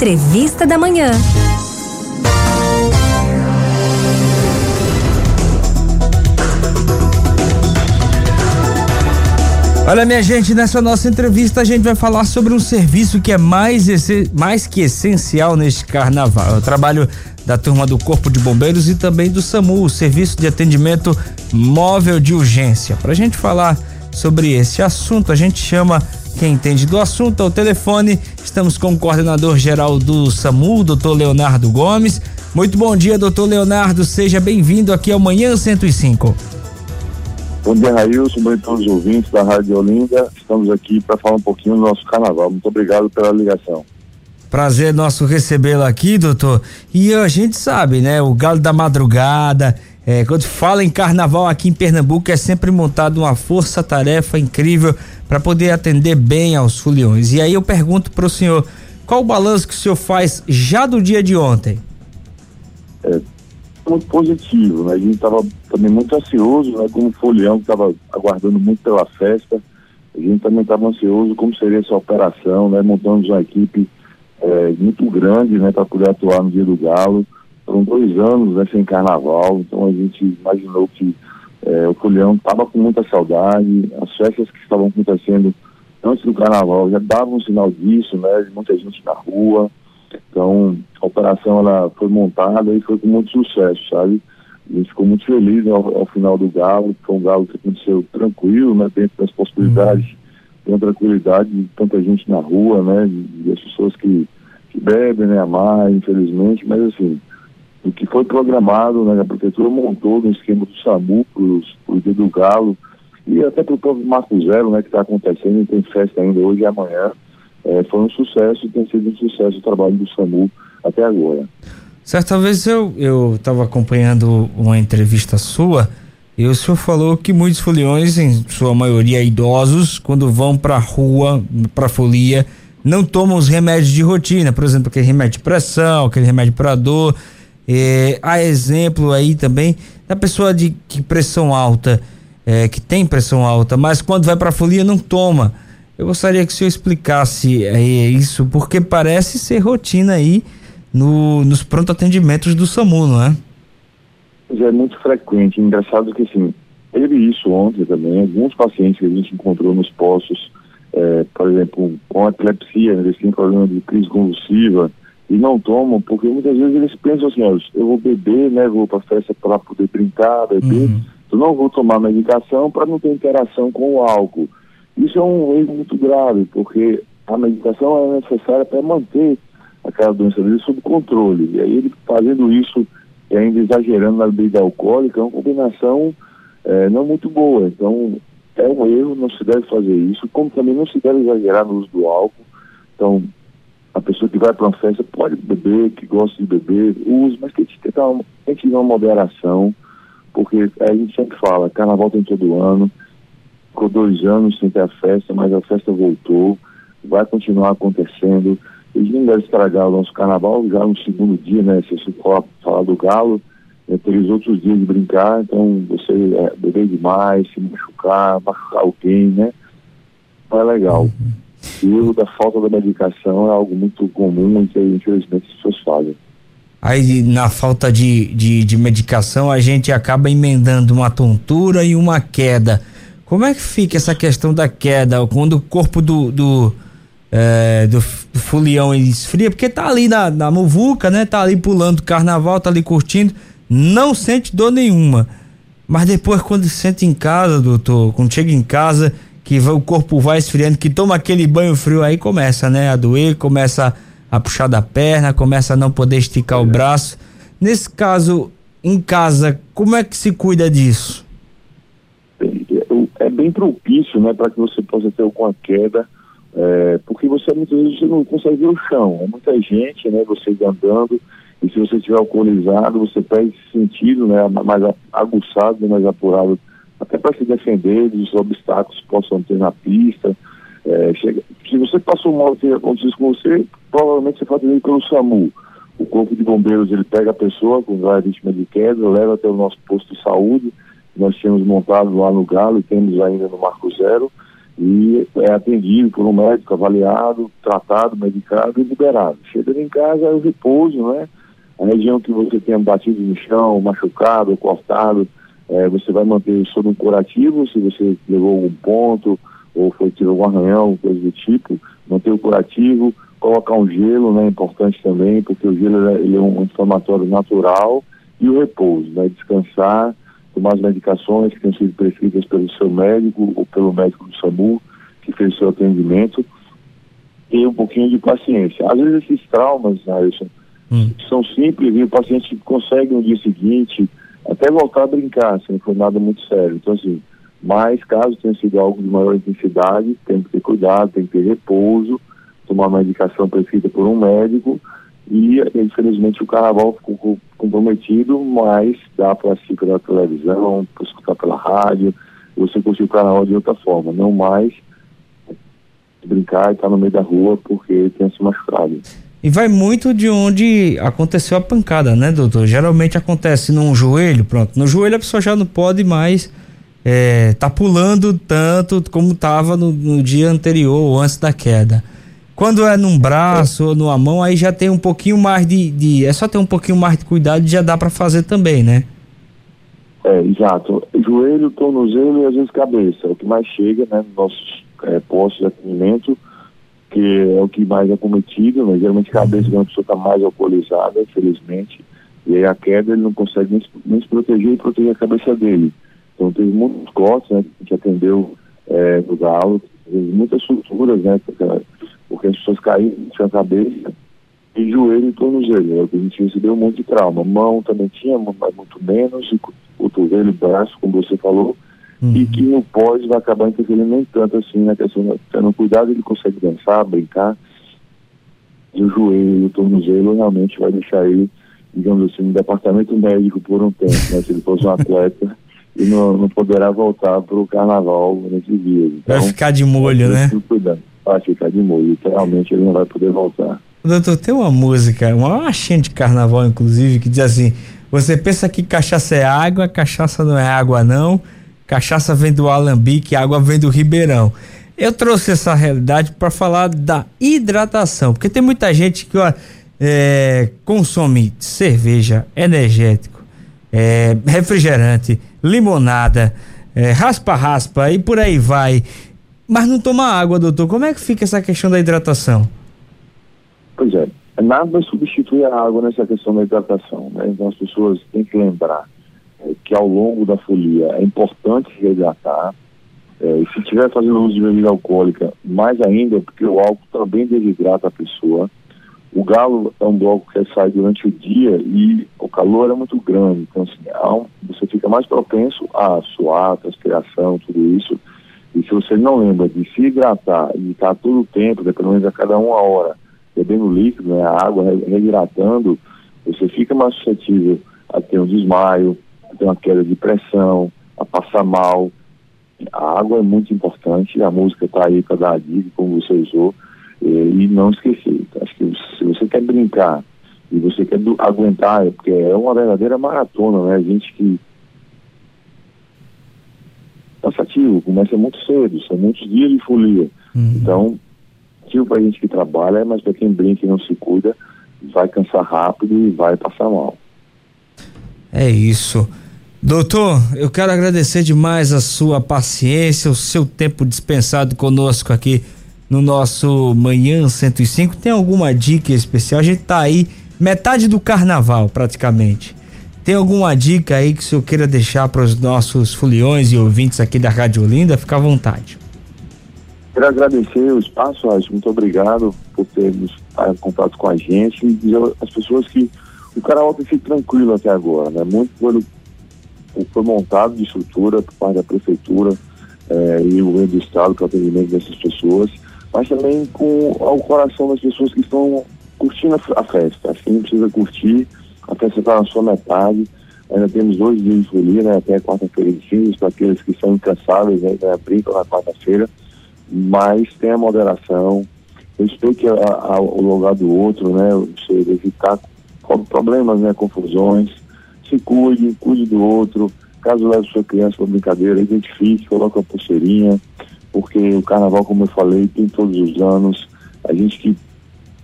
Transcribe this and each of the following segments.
Entrevista da Manhã. Olha, minha gente, nessa nossa entrevista a gente vai falar sobre um serviço que é mais, mais que essencial neste carnaval. É o trabalho da turma do Corpo de Bombeiros e também do SAMU, o Serviço de Atendimento Móvel de Urgência. Para a gente falar sobre esse assunto, a gente chama quem entende do assunto ao telefone. Estamos com o coordenador geral do SAMU, doutor Leonardo Gomes. Muito bom dia, doutor Leonardo. Seja bem-vindo aqui ao Manhã 105. Bom dia, Railson. Bom dia a todos os ouvintes da Rádio Olinda. Estamos aqui para falar um pouquinho do nosso carnaval. Muito obrigado pela ligação. Prazer nosso recebê-lo aqui, doutor. E a gente sabe, né? O Galo da Madrugada. É, quando fala em carnaval aqui em Pernambuco, é sempre montado uma força-tarefa incrível para poder atender bem aos foliões. E aí eu pergunto para o senhor: qual o balanço que o senhor faz já do dia de ontem? É, muito positivo, né? A gente estava também muito ansioso, né? Como folião que estava aguardando muito pela festa, a gente também estava ansioso como seria essa operação, né? Montamos uma equipe é, muito grande, né? Para poder atuar no dia do galo. Foram dois anos né, sem carnaval, então a gente imaginou que é, o folião estava com muita saudade, as festas que estavam acontecendo antes do carnaval já davam um sinal disso, né? De muita gente na rua, então, a operação ela foi montada e foi com muito sucesso, sabe? A gente ficou muito feliz ao, ao final do galo, foi um galo que aconteceu tranquilo, né? Dentro das possibilidades, uhum. com tranquilidade de tanta gente na rua, né? E as pessoas que, que bebem, né? A mais, infelizmente, mas assim, o que foi programado, né? A prefeitura montou no esquema do SAMU para o dia do galo e até para o próprio Marco Zero, né? Que está acontecendo, tem festa ainda hoje e amanhã é, foi um sucesso e tem sido um sucesso o trabalho do SAMU até agora. Certa vez eu estava acompanhando uma entrevista sua e o senhor falou que muitos foliões, em sua maioria idosos, quando vão para a rua, para folia, não tomam os remédios de rotina, por exemplo, aquele remédio de pressão, aquele remédio para dor. É, há exemplo aí também da pessoa de que pressão alta, é, que tem pressão alta, mas quando vai para folia não toma. Eu gostaria que o senhor explicasse aí isso, porque parece ser rotina aí no, nos pronto atendimentos do SAMU, não é? É muito frequente. Engraçado que, assim, teve isso ontem também. Alguns pacientes que a gente encontrou nos postos, é, por exemplo, com epilepsia, eles têm problema de crise convulsiva e não tomam, porque muitas vezes eles pensam assim, ó, eu vou beber, né, vou para festa para poder brincar, beber, uhum. eu não vou tomar medicação para não ter interação com o álcool. Isso é um erro muito grave, porque a medicação é necessária para manter aquela doença dele sob controle. E aí ele fazendo isso e ainda exagerando na bebida alcoólica é uma combinação é, não muito boa. Então é um erro, não se deve fazer isso, como também não se deve exagerar no uso do álcool. Então, a pessoa vai para uma festa pode beber, que gosta de beber, use, mas tem que ter uma, tem que ter uma moderação, porque a gente sempre fala, carnaval tem todo ano, ficou dois anos sem ter a festa, mas a festa voltou, vai continuar acontecendo. Eles não devem estragar o nosso carnaval já no segundo dia, né? Se você for falar do galo, é, teria os outros dias de brincar, então você é, beber demais, se machucar, machucar alguém, né? Não é legal. O erro da falta da medicação é algo muito comum e que infelizmente as pessoas fazem. Aí, na falta de, de, de medicação, a gente acaba emendando uma tontura e uma queda. Como é que fica essa questão da queda quando o corpo do, do, é, do, folião esfria? Porque tá ali na, na muvuca, né? Tá ali pulando carnaval, tá ali curtindo, não sente dor nenhuma. Mas depois, quando sente em casa, doutor, quando chega em casa, que o corpo vai esfriando, que toma aquele banho frio, aí começa, né? A doer, começa a puxar da perna, começa a não poder esticar o braço. Nesse caso, em casa, como é que se cuida disso? é bem propício né, para que você possa ter alguma queda, é, porque você muitas vezes não consegue ver o chão. É muita gente, né, você andando, e se você estiver alcoolizado, você perde esse sentido, né, mais aguçado, mais apurado, até para se defender dos obstáculos que possam ter na pista. É, chega, se você passou mal que aconteceu com você, provavelmente você foi atendido pelo SAMU. O Corpo de Bombeiros ele pega a pessoa com a vítima de queda, leva até o nosso posto de saúde, nós tínhamos montado lá no Galo e temos ainda no Marco Zero. e é atendido por um médico avaliado, tratado, medicado e liberado. Chega em casa é o repouso, né? A região que você tenha batido no chão, machucado, cortado, é, você vai manter sob um curativo, se você levou um ponto ou foi tirar algum arranhão, coisa do tipo, manter o curativo, colocar um gelo, né, é importante também, porque o gelo ele é um inflamatório natural, e o repouso, né, descansar, tomar as medicações que têm sido prescritas pelo seu médico ou pelo médico do SAMU, que fez o seu atendimento, e um pouquinho de paciência. Às vezes esses traumas, Alisson, hum. são simples e o paciente consegue no dia seguinte até voltar a brincar, se não for nada muito sério. Então, assim, mas caso tenha sido algo de maior intensidade, tem que ter cuidado, tem que ter repouso, tomar medicação prescrita por um médico e, infelizmente, o carnaval ficou comprometido, mas dá para assistir pela televisão, para escutar pela rádio, você curtir o carnaval de outra forma, não mais brincar e estar tá no meio da rua porque tem se machucado. E vai muito de onde aconteceu a pancada, né, doutor? Geralmente acontece num joelho, pronto. No joelho a pessoa já não pode mais é, tá pulando tanto como estava no, no, dia anterior ou antes da queda. Quando é num braço é. ou numa mão, aí já tem um pouquinho mais de, de, É só ter um pouquinho mais de cuidado e já dá para fazer também, né? É, exato. Joelho, tornozelo e às vezes cabeça. É o que mais chega, né? Nos nossos é, postos de atendimento que é o que mais é cometido, mas geralmente cabeça de uma pessoa está mais alcoolizada, infelizmente, e aí a queda ele não consegue nem, nem se proteger e proteger a cabeça dele. Então teve muitos cortes, né, que atendeu é, no galo, muitas suturas, né, porque, porque as pessoas caíram, tinha a cabeça, e joelho e tornozelo, é que a gente recebeu um monte de trauma. Mão também tinha, mas muito menos, e cotovelo braço, como você falou, uhum. e que no pós vai acabar interferindo nem tanto assim na questão, tendo cuidado, ele consegue dançar, brincar, e o joelho, o tornozelo realmente vai deixar ele, digamos assim, no departamento médico por um tempo, né? Se ele fosse um atleta e não, não poderá voltar para o carnaval nesses dias. Então, vai ficar de molho, né? Cuidado. Vai ficar de molho, literalmente ele não vai poder voltar. Doutor, tem uma música, uma marchinha de carnaval, inclusive, que diz assim: você pensa que cachaça é água, cachaça não é água, não. Cachaça vem do Alambique, água vem do Ribeirão. Eu trouxe essa realidade para falar da hidratação, porque tem muita gente que ó, é, consome cerveja, energético, é, refrigerante, limonada, é, raspa-raspa e por aí vai, mas não toma água, doutor. Como é que fica essa questão da hidratação? Pois é, nada substitui a água nessa questão da hidratação, né? Então as pessoas têm que lembrar que ao longo da folia é importante se hidratar. É, se estiver fazendo uso de bebida alcoólica, mais ainda, porque o álcool também desidrata a pessoa. O galo é um bloco que sai durante o dia e o calor é muito grande, então assim, você fica mais propenso a suar, transpiração, tudo isso. E se você não lembra de se hidratar e estar todo o tempo, pelo menos a cada uma hora, bebendo líquido, né, a água reidratando, você fica mais suscetível a ter um desmaio, ter uma queda de pressão, a passar mal. A água é muito importante, a música está aí para dar a dica, como você usou, e, e não esquecer. Acho que se você quer brincar e você quer do, aguentar, é porque é uma verdadeira maratona, né? A gente que cansativo, começa muito cedo, são muitos dias de folia. Uhum. Então, ativo para a gente que trabalha, mas para quem brinca e não se cuida, vai cansar rápido e vai passar mal. É isso. Doutor, eu quero agradecer demais a sua paciência, o seu tempo dispensado conosco aqui no nosso Manhã 105. Tem alguma dica especial? A gente tá aí metade do carnaval praticamente. Tem alguma dica aí que o senhor queira deixar para os nossos foliões e ouvintes aqui da Rádio Olinda? Fica à vontade. Quero agradecer o espaço, Alisson. Muito obrigado por ter nos contato com a gente e dizer às pessoas que o tem sido tranquilo até agora, né? Muito pelo foi montado de estrutura por parte da prefeitura eh, e o governo do estado para o atendimento dessas pessoas, mas também com o coração das pessoas que estão curtindo a, festa. Que não precisa curtir, a festa está na sua metade. Ainda temos dois dias de folia, né, até quarta-feira de para aqueles que são incansáveis, né, brincam na quarta-feira, mas tenha moderação, respeite a, a, o lugar do outro, né, evitar problemas, né, confusões, se cuide, cuide do outro. Caso leve sua criança para brincadeira, identifique, coloque a pulseirinha, porque o carnaval, como eu falei, tem todos os anos. A gente que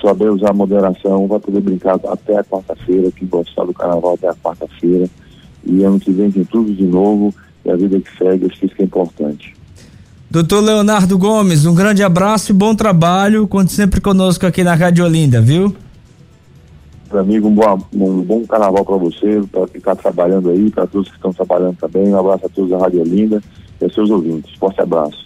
souber usar moderação vai poder brincar até a quarta-feira, que gostar do carnaval até a quarta-feira. E ano que vem tem tudo de novo e a vida que segue, acho que isso que é importante. Doutor Leonardo Gomes, um grande abraço e bom trabalho. Conte sempre conosco aqui na Rádio Olinda, viu? Amigo, um bom, um bom carnaval para você, para ficar trabalhando aí, para todos que estão trabalhando também. Um abraço a todos da Rádio Olinda e a seus ouvintes. Forte abraço.